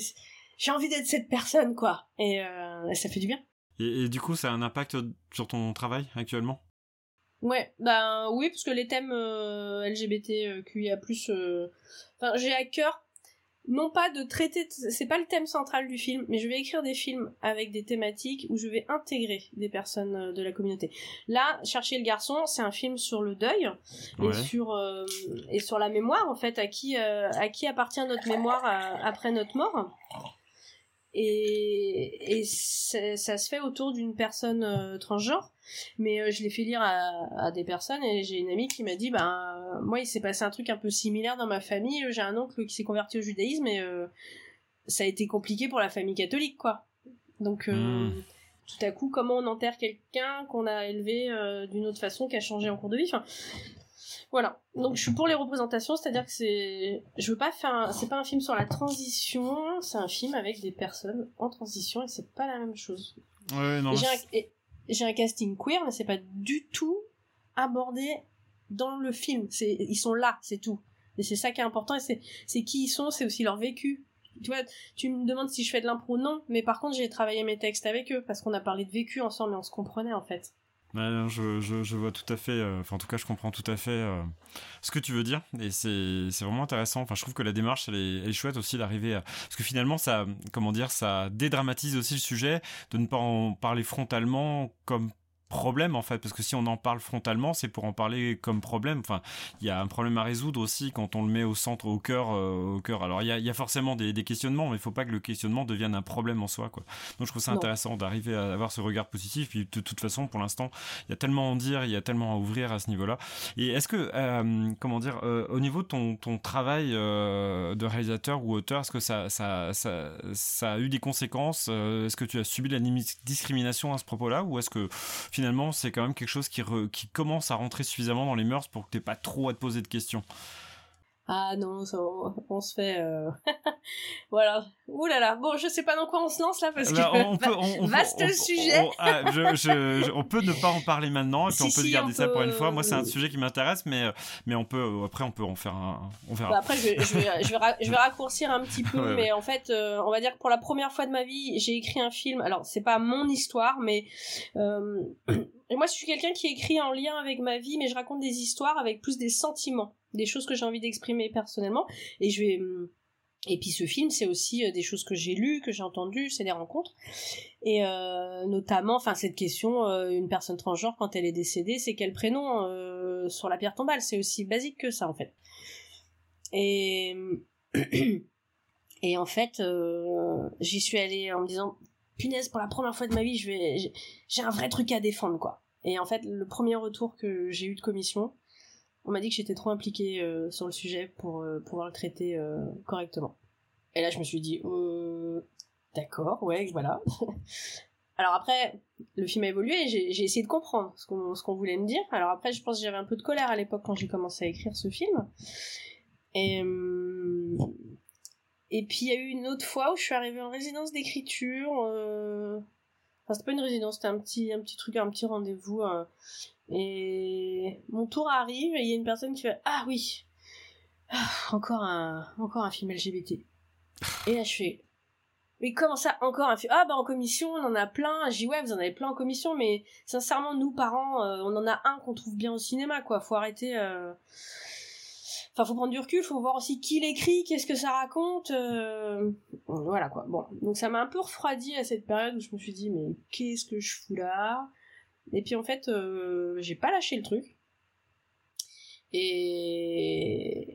j'ai envie d'être cette personne quoi. Et ça fait du bien. Et, et, du coup, ça a un impact sur ton travail actuellement? Ouais, ben oui, parce que les thèmes euh, LGBTQIA+, euh, enfin j'ai à cœur non pas de traiter, c'est pas le thème central du film, mais je vais écrire des films avec des thématiques où je vais intégrer des personnes euh, de la communauté. Là, Chercher le garçon, c'est un film sur le deuil ouais. et sur euh, et sur la mémoire en fait, à qui euh, à qui appartient notre mémoire à, après notre mort. Et, et ça se fait autour d'une personne euh, transgenre. Mais euh, je l'ai fait lire à, à, des personnes et j'ai une amie qui m'a dit ben moi il s'est passé un truc un peu similaire dans ma famille. J'ai un oncle qui s'est converti au judaïsme et euh, ça a été compliqué pour la famille catholique quoi. Donc mmh. tout à coup comment on enterre quelqu'un qu'on a élevé d'une autre façon qui a changé en cours de vie? Enfin, voilà. Donc je suis pour les représentations, c'est-à-dire que c'est, je veux pas faire, un... c'est pas un film sur la transition, c'est un film avec des personnes en transition et c'est pas la même chose. Ouais, non. J'ai un... casting queer, mais c'est pas du tout abordé dans le film. C'est, ils sont là, c'est tout. Et c'est ça qui est important et c'est, c'est qui ils sont, c'est aussi leur vécu. Tu vois, tu me demandes si je fais de l'impro, non, mais par contre j'ai travaillé mes textes avec eux parce qu'on a parlé de vécu ensemble et on se comprenait en fait. Je, je, vois tout à fait, euh, enfin en tout cas je comprends tout à fait euh, ce que tu veux dire et c'est vraiment intéressant. Enfin je trouve que la démarche elle est, elle est chouette aussi d'arriver à... Parce que finalement ça, comment dire, ça dédramatise aussi le sujet de ne pas en parler frontalement comme problème en fait parce que si on en parle frontalement c'est pour en parler comme problème. Enfin il y a un problème à résoudre aussi quand on le met au centre au cœur euh, au cœur. Alors il y a, y a, forcément des, des questionnements mais il faut pas que le questionnement devienne un problème en soi quoi. Donc je trouve ça non. intéressant d'arriver à avoir ce regard positif. Puis de toute façon pour l'instant il y a tellement à en dire il y a tellement à ouvrir à ce niveau là et est-ce que euh, comment dire euh, au niveau de ton, ton travail de réalisateur ou auteur est-ce que ça ça, ça ça a eu des conséquences? Est-ce que tu as subi la discrimination à ce propos là ou est-ce que finalement finalement, c'est quand même quelque chose qui, commence à rentrer suffisamment dans les mœurs pour que tu pas trop à te poser de questions. Ah non, ça, on, se fait... Euh... *laughs* voilà. Ouh là là. Bon, je sais pas dans quoi on se lance là, parce là, que... On peut, on, Vaste on, sujet ah, je, je, je, On peut ne pas en parler maintenant, et puis *laughs* si, on peut si, garder ça peut... pour une fois. Moi, c'est un sujet qui m'intéresse, mais, mais on peut... Après, on peut en faire un... On verra. Bah après, je, je, vais, je, vais, je vais raccourcir un petit peu, *laughs* Ouais, mais en fait, euh, on va dire que pour la première fois de ma vie, j'ai écrit un film. Alors, c'est pas mon histoire, mais... Euh, moi, je suis quelqu'un qui écrit en lien avec ma vie, mais je raconte des histoires avec plus des sentiments, des choses que j'ai envie d'exprimer personnellement. Et je vais. Et puis ce film, c'est aussi des choses que j'ai lues, que j'ai entendues, c'est des rencontres. Et euh, notamment, enfin cette question, euh, une personne transgenre quand elle est décédée, c'est quel prénom euh, sur la pierre tombale? C'est aussi basique que ça en fait. Et, *clears throat* et en fait, euh, j'y suis allée en me disant, punaise, pour la première fois de ma vie, j'ai un vrai truc à défendre, quoi. Et en fait, le premier retour que j'ai eu de commission, on m'a dit que j'étais trop impliquée euh, sur le sujet pour euh, pouvoir le traiter correctement. Et là, je me suis dit, d'accord, ouais, voilà. *laughs* Alors après, le film a évolué et j'ai essayé de comprendre ce qu'on voulait me dire. Alors après, je pense que j'avais un peu de colère à l'époque quand j'ai commencé à écrire ce film. Et, euh, puis il y a eu une autre fois où je suis arrivée en résidence d'écriture. Euh... Enfin, c'était pas une résidence, c'était un petit, un petit truc, un petit rendez-vous. Euh, et mon tour arrive et il y a une personne qui fait Ah oui, ah, encore, un, encore un film LGBT. Et là, je fais mais comment ça encore un film Ah bah en commission on en a plein. J'ai ouais vous en avez plein en commission, mais sincèrement nous parents euh, on en a un qu'on trouve bien au cinéma quoi. Faut arrêter. Euh... Enfin faut prendre du recul, faut voir aussi qui l'écrit, qu'est-ce que ça raconte. Euh... Voilà quoi. Bon donc ça m'a un peu refroidi à cette période où je me suis dit mais qu'est-ce que je fous là? Et puis en fait euh, j'ai pas lâché le truc. Et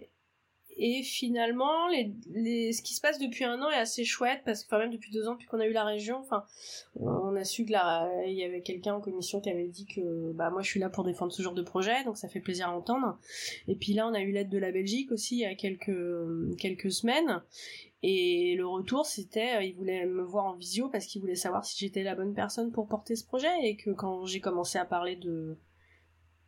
et finalement, ce qui se passe depuis un an est assez chouette parce que, enfin même depuis deux ans, depuis qu'on a eu la région, on a su que là, il y avait quelqu'un en commission qui avait dit que, bah moi, je suis là pour défendre ce genre de projet, donc ça fait plaisir à entendre. Et puis là, on a eu l'aide de la Belgique aussi il y a quelques semaines. Et le retour, c'était, euh, il voulait me voir en visio parce qu'il voulait savoir si j'étais la bonne personne pour porter ce projet et que quand j'ai commencé à parler de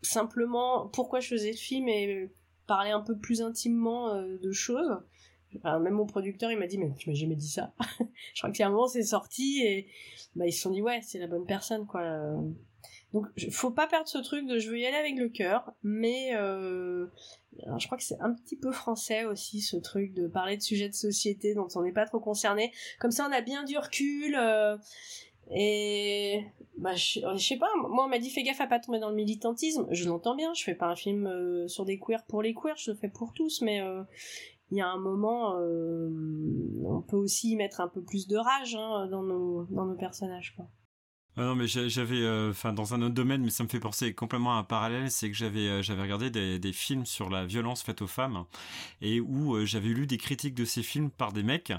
simplement pourquoi je faisais le film et parler un peu plus intimement euh, de choses. même mon producteur, il m'a dit, mais tu m'as jamais dit ça. *laughs* je crois un moment, c'est sorti et bah, ils se sont dit, ouais, c'est la bonne personne, quoi. Donc, faut pas perdre ce truc de je veux y aller avec le cœur, mais euh, je crois que c'est un petit peu français aussi, ce truc de parler de sujets de société dont on n'est pas trop concerné. Comme ça, on a bien du recul. Euh, et bah, je, sais pas, moi on m'a dit fais gaffe à pas tomber dans le militantisme. Je l'entends bien, je fais pas un film euh, sur des queers pour les queers, je le fais pour tous, mais euh, il y a un moment, euh, on peut aussi mettre un peu plus de rage hein, dans, nos, dans nos personnages. Quoi. Ah non mais j'avais enfin dans un autre domaine mais ça me fait penser complètement à un parallèle c'est que j'avais j'avais regardé des, des, films sur la violence faite aux femmes et où j'avais lu des critiques de ces films par des mecs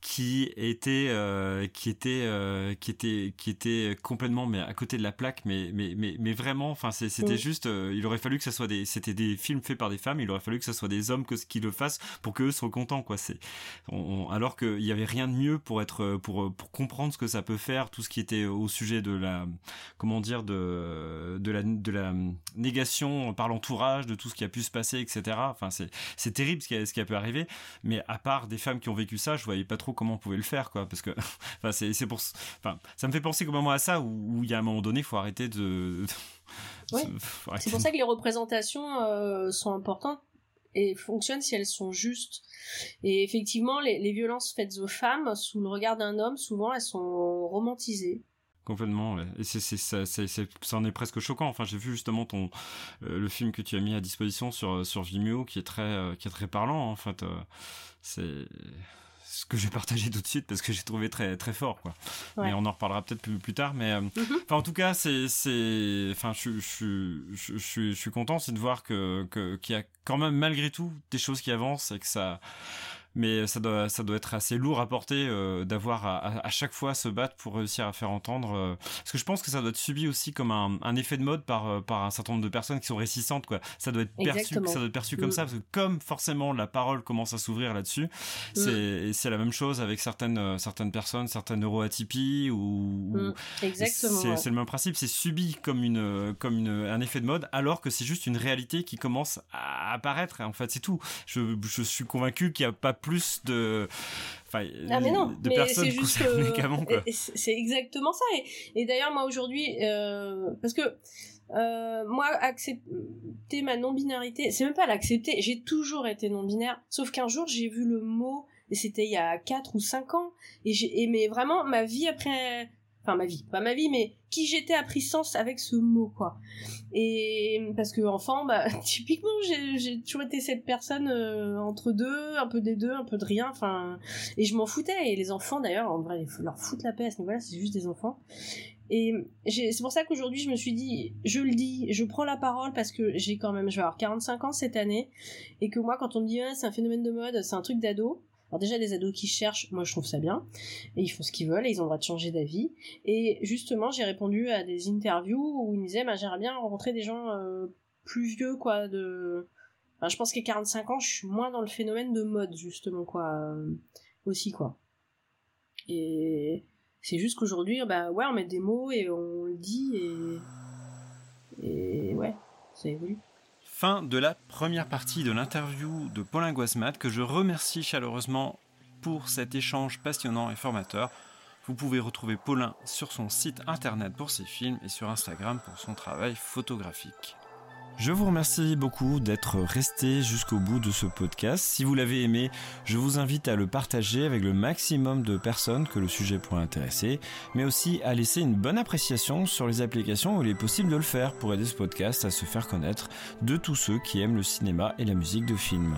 qui était euh, qui était euh, qui était qui était complètement mais à côté de la plaque mais mais mais, mais vraiment enfin c'était mm. juste euh, il aurait fallu que ça soit des c'était des films faits par des femmes il aurait fallu que ça soit des hommes que qui le fassent pour qu'eux soient contents quoi c'est alors qu'il y avait rien de mieux pour être pour pour comprendre ce que ça peut faire tout ce qui était au sujet de la comment dire de de la de la négation par l'entourage de tout ce qui a pu se passer etc enfin c'est c'est terrible ce qui a, ce qui a pu arriver mais à part des femmes qui ont vécu ça je voyais pas trop comment on pouvait le faire quoi parce que *laughs* enfin c'est pour enfin ça me fait penser complètement à ça où il y a un moment donné il faut arrêter de *laughs* c'est pour ça que les représentations euh, sont importantes et fonctionnent si elles sont justes. Et effectivement, les, les, violences faites aux femmes, sous le regard d'un homme, souvent elles sont romantisées. Complètement, et c'est, ça, ça en est presque choquant. Enfin, j'ai vu justement ton euh, le film que tu as mis à disposition sur sur Vimeo, qui est très euh, qui est très parlant. En fait, c'est ce que je vais partager tout de suite parce que j'ai trouvé très très fort quoi. Mais on en reparlera peut-être plus, plus tard. Mais euh, mhm. en tout cas, c'est c'est enfin je je je je suis content c'est de voir que qu'il y a quand même malgré tout des choses qui avancent et que ça mais ça doit ça doit être assez lourd à porter euh, d'avoir à, à, chaque fois se battre pour réussir à faire entendre euh, parce que je pense que ça doit être subi aussi comme un, un, effet de mode par euh, par un certain nombre de personnes qui sont réticentes quoi ça doit être perçu ça doit être perçu comme mm. ça parce que comme forcément la parole commence à s'ouvrir là-dessus mm. c'est la même chose avec certaines certaines personnes certaines neuroatypies ou, mm. exactement c'est le même principe c'est subi comme une comme une, un effet de mode alors que c'est juste une réalité qui commence à apparaître en fait c'est tout je, je suis convaincu qu'il n'y a pas plus de Enfin, ah mais non, de mais personnes concernées qu'avant. C'est exactement ça. Et, et d'ailleurs, moi aujourd'hui, euh, parce que euh, moi, accepter ma non-binarité, c'est même pas l'accepter, j'ai toujours été non-binaire, sauf qu'un jour j'ai vu le mot, et c'était il y a 4 ou 5 ans, et j'ai aimé vraiment ma vie après enfin ma vie, pas ma vie, mais qui j'étais a pris sens avec ce mot, quoi. Et parce que enfant, bah *laughs* typiquement, j'ai toujours cette personne euh, entre deux, un peu des deux, un peu de rien, enfin, et je m'en foutais. Et les enfants, d'ailleurs, en vrai, leur foutre la paix à ce niveau-là, c'est juste des enfants. Et c'est pour ça qu'aujourd'hui, je me suis dit, je le dis, je prends la parole parce que j'ai quand même, je vais avoir 45 ans cette année, et que moi, quand on me dit, ah, c'est un phénomène de mode, c'est un truc d'ado, alors déjà, les ados qui cherchent, moi je trouve ça bien, et ils font ce qu'ils veulent, et ils ont le droit de changer d'avis. Et justement, j'ai répondu à des interviews où ils me disaient, bah, j'aimerais bien rencontrer des gens euh, plus vieux, quoi, de... Je pense qu'à 45 ans, je suis moins dans le phénomène de mode, justement, quoi, euh, aussi, quoi. Et c'est juste qu'aujourd'hui, bah ouais, on met des mots et on le dit, et... Et ouais, ça évolue. Fin de la première partie de l'interview de Paulin Guasmat que je remercie chaleureusement pour cet échange passionnant et formateur. Vous pouvez retrouver Paulin sur son site internet pour ses films et sur Instagram pour son travail photographique. Je vous remercie beaucoup d'être resté jusqu'au bout de ce podcast. Si vous l'avez aimé, je vous invite à le partager avec le maximum de personnes que le sujet pourrait intéresser, mais aussi à laisser une bonne appréciation sur les applications où il est possible de le faire pour aider ce podcast à se faire connaître de tous ceux qui aiment le cinéma et la musique de film.